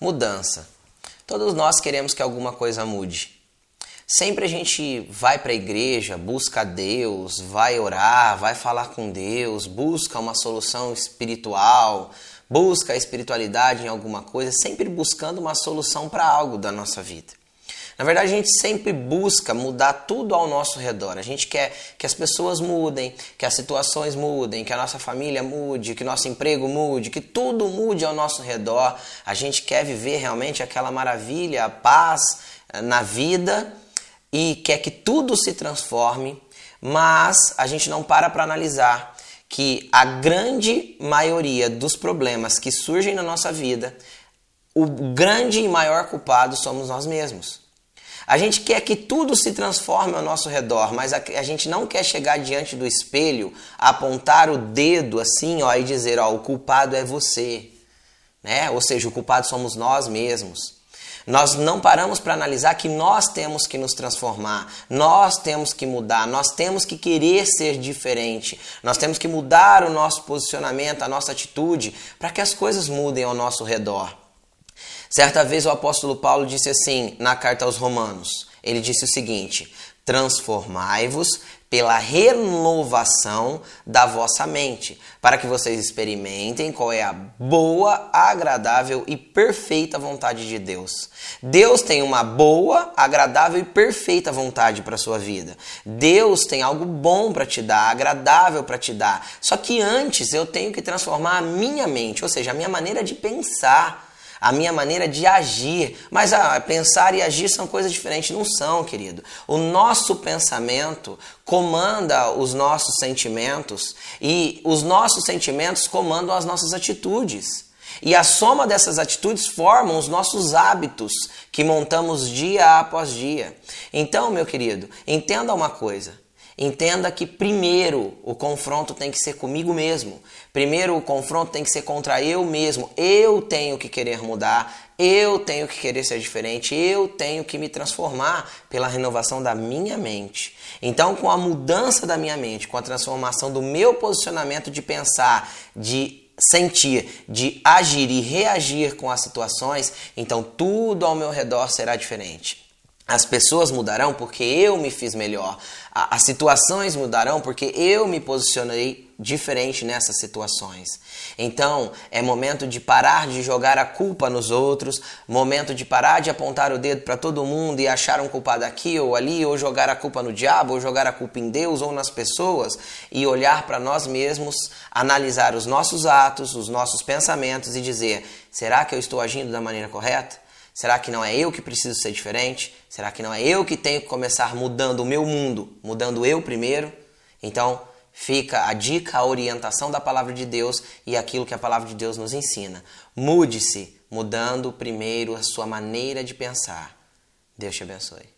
Mudança. Todos nós queremos que alguma coisa mude. Sempre a gente vai para a igreja, busca Deus, vai orar, vai falar com Deus, busca uma solução espiritual, busca a espiritualidade em alguma coisa, sempre buscando uma solução para algo da nossa vida. Na verdade, a gente sempre busca mudar tudo ao nosso redor. A gente quer que as pessoas mudem, que as situações mudem, que a nossa família mude, que nosso emprego mude, que tudo mude ao nosso redor. A gente quer viver realmente aquela maravilha, a paz eh, na vida e quer que tudo se transforme, mas a gente não para para analisar que a grande maioria dos problemas que surgem na nossa vida, o grande e maior culpado somos nós mesmos. A gente quer que tudo se transforme ao nosso redor, mas a, a, gente não quer chegar diante do espelho, apontar o dedo assim, ó, e dizer, ó, o culpado é você, né? Ou seja, o culpado somos nós mesmos. Nós não paramos para analisar que nós temos que nos transformar, nós temos que mudar, nós temos que querer ser diferente, nós temos que mudar o nosso posicionamento, a nossa atitude, para que as coisas mudem ao nosso redor. Certa vez o apóstolo Paulo disse assim na carta aos Romanos: ele disse o seguinte: transformai-vos pela renovação da vossa mente, para que vocês experimentem qual é a boa, agradável e perfeita vontade de Deus. Deus tem uma boa, agradável e perfeita vontade para sua vida. Deus tem algo bom para te dar, agradável para te dar. Só que antes eu tenho que transformar a minha mente, ou seja, a minha maneira de pensar a minha maneira de agir. Mas ah, pensar e agir são coisas diferentes. Não são, querido. O nosso pensamento comanda os nossos sentimentos e os nossos sentimentos comandam as nossas atitudes. E a soma dessas atitudes formam os nossos hábitos que montamos dia após dia. Então, meu querido, entenda uma coisa. Entenda que primeiro o confronto tem que ser comigo mesmo. Primeiro o confronto tem que ser contra eu mesmo. Eu tenho que querer mudar, eu tenho que querer ser diferente, eu tenho que me transformar pela renovação da minha mente. Então, com a mudança da minha mente, com a transformação do meu posicionamento de pensar, de sentir, de agir e reagir com as situações, então tudo ao meu redor será diferente. As pessoas mudarão porque eu me fiz melhor. As situações mudarão porque eu me posicionei diferente nessas situações. Então, é momento de parar de jogar a culpa nos outros, momento de parar de apontar o dedo para todo mundo e achar um culpado aqui ou ali, ou jogar a culpa no diabo, ou jogar a culpa em Deus ou nas pessoas, e olhar para nós mesmos, analisar os nossos atos, os nossos pensamentos e dizer: será que eu estou agindo da maneira correta? Será que não é eu que preciso ser diferente? Será que não é eu que tenho que começar mudando o meu mundo, mudando eu primeiro? Então, fica a dica, a orientação da palavra de Deus e aquilo que a palavra de Deus nos ensina. Mude-se, mudando primeiro a sua maneira de pensar. Deus te abençoe.